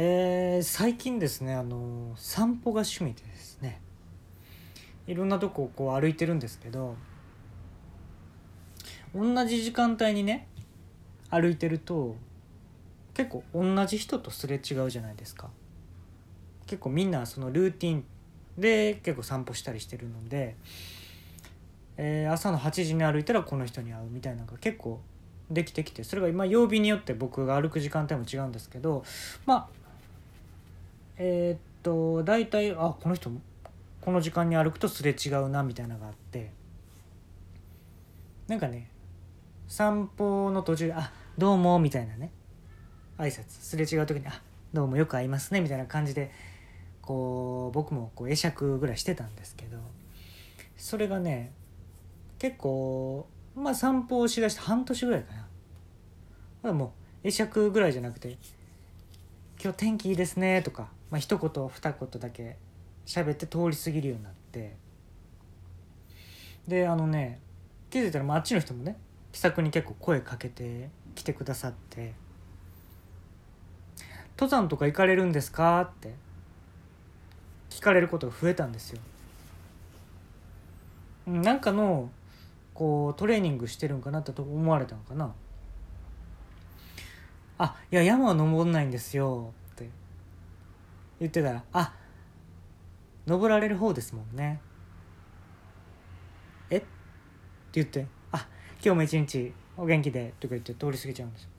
えー最近ですねあの散歩が趣味でですね。いろんなとこをこう歩いてるんですけど同じ時間帯にね歩いてると結構同じ人とすれ違うじゃないですか。結構みんなそのルーティンで結構散歩したりしてるので、えー朝の8時に歩いたらこの人に会うみたいなのが結構できてきてそれが今曜日によって僕が歩く時間帯も違うんですけどまあえーっと大体あこの人この時間に歩くとすれ違うなみたいなのがあって。なんかね散歩の途中で「あどうも」みたいなね。挨拶すれ違う時に「あどうもよく会いますね」みたいな感じでこう僕もこう会釈ぐらいしてたんですけど。それがね結構まあ散歩をしだして半年ぐらいかな。まだもう会釈ぐらいじゃなくて「今日天気いいですね」とか、まあ一言二言だけ喋って通り過ぎるようになってであのね気づいたらまああっちの人もね気さくに結構声かけてきてくださって「登山とか行かれるんですか?」って聞かれることが増えたんですよ。うんなんかのこうトレーニングしてるんかなって思われたのかな「あいや山は登んないんですよ」言ってたら「あ登られる方ですもんね」え？って言って「あ今日も一日お元気で」とか言って通り過ぎちゃうんですよ。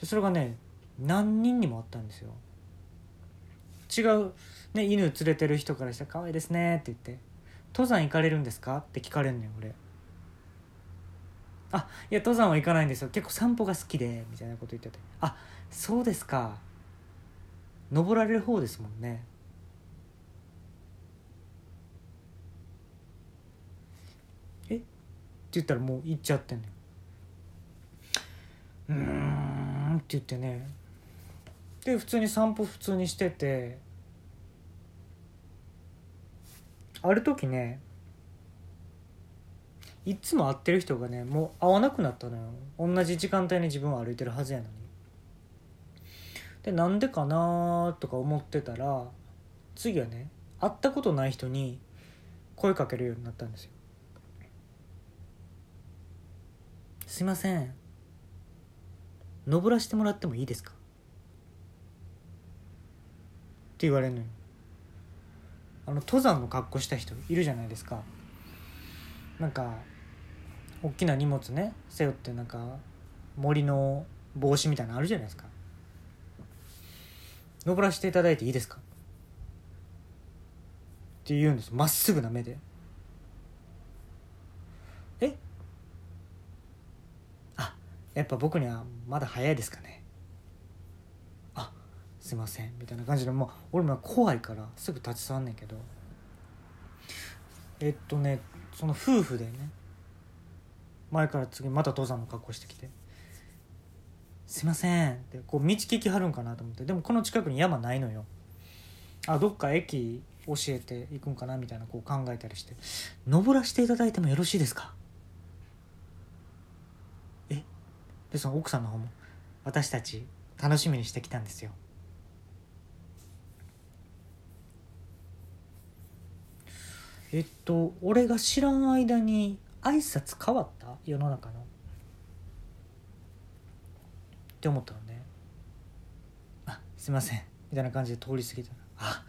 でそれがね何人にもあったんですよ。違う、ね、犬連れてる人からしたら「可愛いですね」って言って「登山行かれるんですか?」って聞かれんのよ俺あいや登山は行かないんですよ。結構散歩が好きでみたいなこと言っててあそうですか登られる方ですもんね。え？って言ったらもう行っちゃってんのようんって言ってね。で普通に散歩普通にしてて。ある時ねいつも会ってる人がねもう会わなくなったのよ。同じ時間帯に自分は歩いてるはずやのに。でなんでかなとか思ってたら次はね会ったことない人に声かけるようになったんですよ。すいません。登らしてもらってもいいですか？って言われるのよ。あの登山の格好した人いるじゃないですか。なんか大きな荷物ね背負ってなんか森の帽子みたいなのあるじゃないですか。登らせていただいていいですか？って言うんです。まっすぐな目で。え？あやっぱ僕にはまだ早いですかね。あすいません。みたいな感じでもう俺も怖いからすぐ立ち去んねんけど。えっとねその夫婦でね前から次また登山の格好してきて「すいません」ってこう道聞きはるんかなと思って。でもこの近くに山ないのよ。あどっか駅教えていくんかなみたいなこう考えたりして「登らせていただいてもよろしいですか?」え？でその奥さんの方も「私たち楽しみにしてきたんですよ」えっと俺が知らん間に挨拶変わった？世の中の。って思ったのね。あすいません。みたいな感じで通り過ぎた。らあ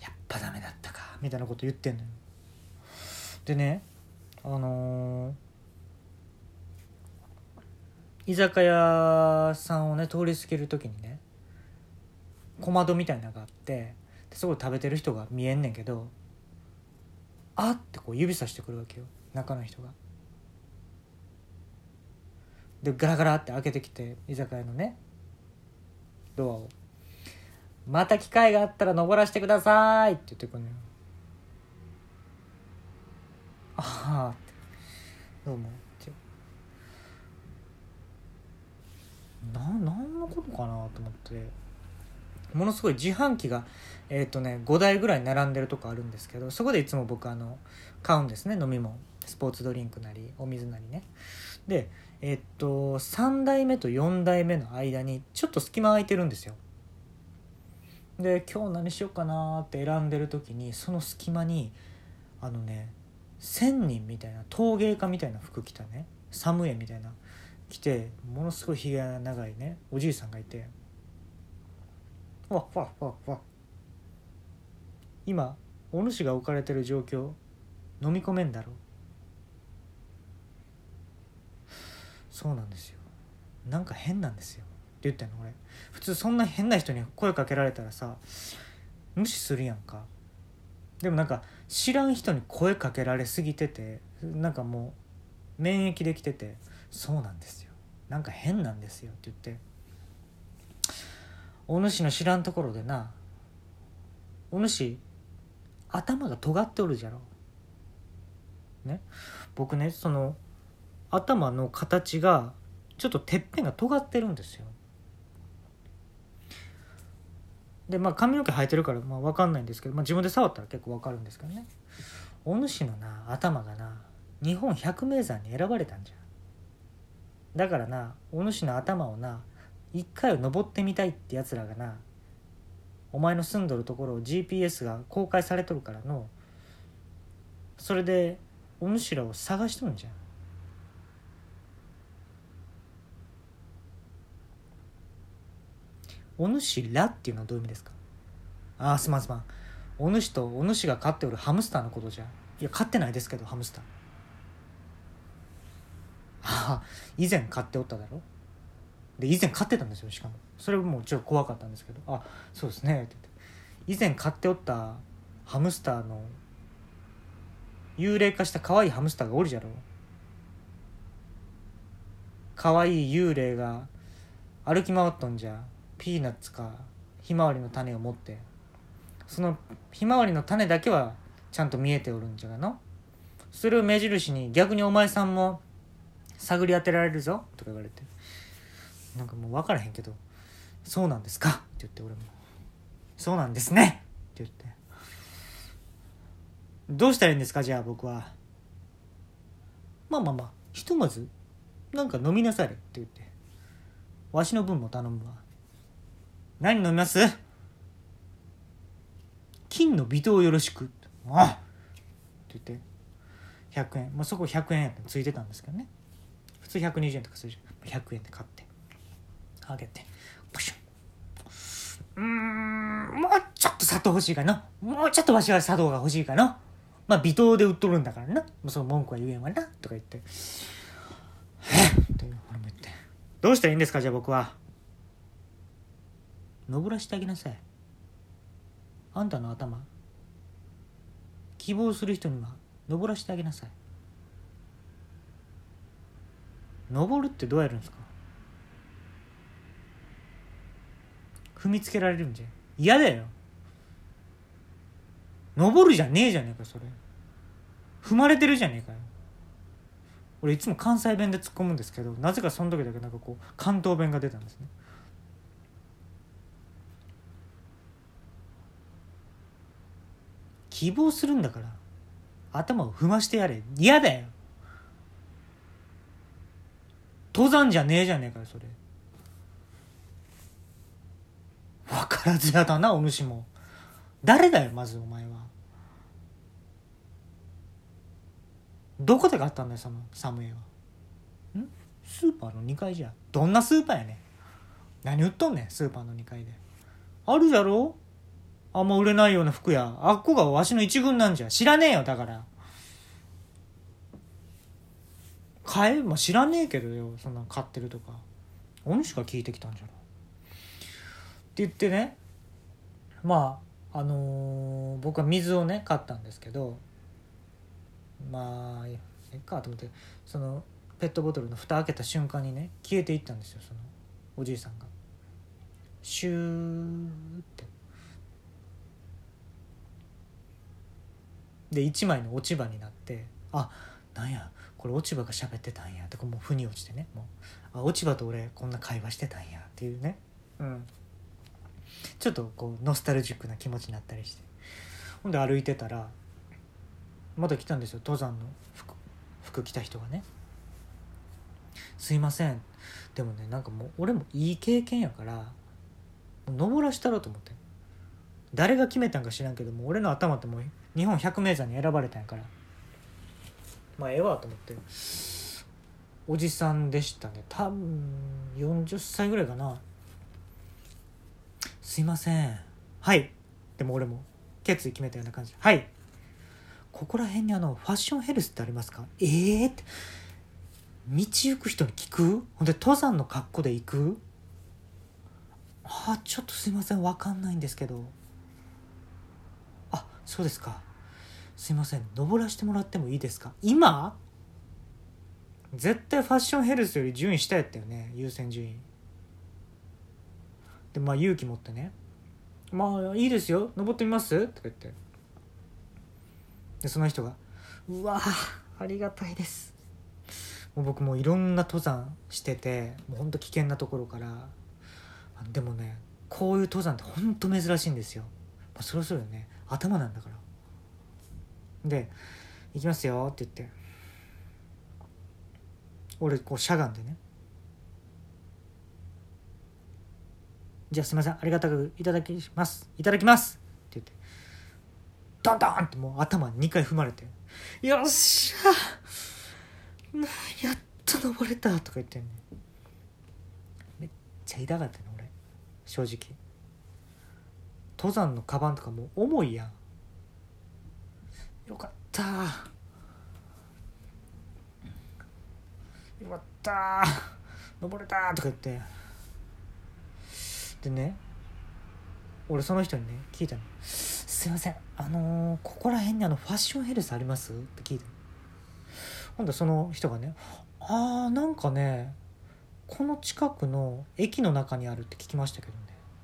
やっぱダメだったか。みたいなこと言ってんのよ。でねあのー居酒屋さんをね通り過ぎる時にね小窓みたいなのがあってですごい食べてる人が見えんねんけどあってこう指さしてくるわけよ。中の人が。でガラガラって開けてきて居酒屋のねドアを「また機会があったら登らせてください」って言ってくるのよ。ああって「どうも」って。な何のことかなと思って。ものすごい自販機がえっ、とね5台ぐらい並んでるとこあるんですけどそこでいつも僕あの買うんですね飲み物。スポーツドリンクなりお水なりね。でえっと3台目と4台目の間にちょっと隙間空いてるんですよ。で今日何しようかなって選んでる時にその隙間にあのね千人みたいな陶芸家みたいな服着たねサムエみたいな着てものすごいひげが長いねおじいさんがいてわっわっわっわ今お主が置かれてる状況飲み込めんだろう。そうなんですよ。なんか変なんですよ。って言ってんの俺。普通そんな変な人に声かけられたらさ無視するやんか。でもなんか知らん人に声かけられすぎててなんかもう免疫できててそうなんですよ。なんか変なんですよ。って言って。お主の知らんところでなお主頭が尖っておるじゃろ。ね？僕ねその頭の形がちょっとてっぺんが尖ってるんですよ。でまあ髪の毛生えてるからまあ分かんないんですけど、まあ、自分で触ったら結構分かるんですけどね。お主のな頭がな日本百名山に選ばれたんじゃだからなお主の頭をな一回を登ってみたいってやつらがなお前の住んどるところを GPS が公開されとるからのそれでお主らを探しとるんじゃん。お主らっていうのはどういう意味ですか？ああすまんすまん。お主とお主が飼っておるハムスターのことじゃ。いや飼ってないですけどハムスター。ああ以前飼っておっただろ？で以前飼ってたんですよしかも。それもちょっと怖かったんですけど「あそうですね」って言って。以前飼っておったハムスターの幽霊化した可愛いハムスターがおるじゃろ？可愛い幽霊が歩き回っとんじゃ。ピーナッツかひまわりの種を持ってそのひまわりの種だけはちゃんと見えておるんじゃがのそれを目印に逆にお前さんも探り当てられるぞとか言われてなんかもう分からへんけど「そうなんですか?」って言って俺も「そうなんですね」って言って「どうしたらいいんですか？じゃあ僕は」まあまあまあひとまずなんか飲みなされって言ってわしの分も頼むわ。何飲みます？金の微糖よろしく。あっ。て言って。100円、まあ、そこ100円やったついてたんですけどね。普通120円とかするじゃん。100円で買って。あげて。プシュうん。もうちょっと砂糖欲しいかな。もうちょっとわしは砂糖が欲しいかな。まあ微糖で売っとるんだからな。もうその文句は言えんわな。とか言って「えっ!」って俺も言って「どうしたらいいんですかじゃあ僕は」登らしてあげなさい。あんたの頭希望する人には登らしてあげなさい。登るってどうやるんですか？踏みつけられるんじゃ。嫌だよ。登るじゃねえじゃねえかそれ。踏まれてるじゃねえかよ。俺いつも関西弁で突っ込むんですけどなぜかその時だけなんかこう関東弁が出たんですね。希望するんだから頭を踏ましてやれ。嫌だよ。登山じゃねえじゃねえかよそれ。分からずやだなお主も。誰だよまずお前は。どこで買ったんだよそのサムエは。ん？スーパーの2階じゃ。どんなスーパーやねん。何売っとんねんスーパーの2階で。あるじゃろ？あんま売れないような服や。あっこがわしの一軍なんじゃ。知らねえよだから。買え？まあ、知らねえけどよそんな買ってるとか。お主が聞いてきたんじゃろ。って言ってね。まああのー、僕は水をね買ったんですけど。まあええかと思って。そのペットボトルの蓋開けた瞬間にね消えていったんですよそのおじいさんが。シューって。で1枚の落ち葉になってあなんやこれ落ち葉が喋ってたんやとかもう腑に落ちてねもうあ落ち葉と俺こんな会話してたんやっていうね。うん。ちょっとこうノスタルジックな気持ちになったりして。ほんで歩いてたらまた来たんですよ登山の。服服着た人がね「すいません。でもねなんかもう俺もいい経験やから登らしたろうと思って。誰が決めたんか知らんけども俺の頭ってもう日本百名山に選ばれたんやから。まあええわと思って。おじさんでしたね。多分40歳ぐらいかな。すいません。はい。でも俺も決意決めたような感じ。はい。ここら辺にあのファッションヘルスってありますか？ええー、って。道行く人に聞く？ほんで登山の格好で行く？あちょっとすいません。分かんないんですけど。そうですか。すいません。登らせてもらってもいいですか。今？絶対ファッションヘルスより順位下やったよね。優先順位。でまあ勇気持ってね「まあいいですよ。登ってみます?」とか言って。でその人が「うわありがたいです」もう僕もいろんな登山しててもうほんと危険なところから。でもねこういう登山ってほんと珍しいんですよ、まあ、そろそろね。頭なんだから。で「行きますよ」って言って。俺こうしゃがんでね。じゃあすいませんありがたくいただきます。いただきます。って言って。ドンドンってもう頭2回踏まれて。よっしゃ。やっと登れたとか言ってんねめっちゃ痛かったね俺。正直。登山のカバンとかも重いやん。よかった。よかった。登れたとか言って。でね俺その人にね聞いたの「すいません。あのー、ここら辺にあのファッションヘルスあります?」って聞いてほんでその人がね「あーなんかねこの近くの駅の中にあるって聞きましたけど」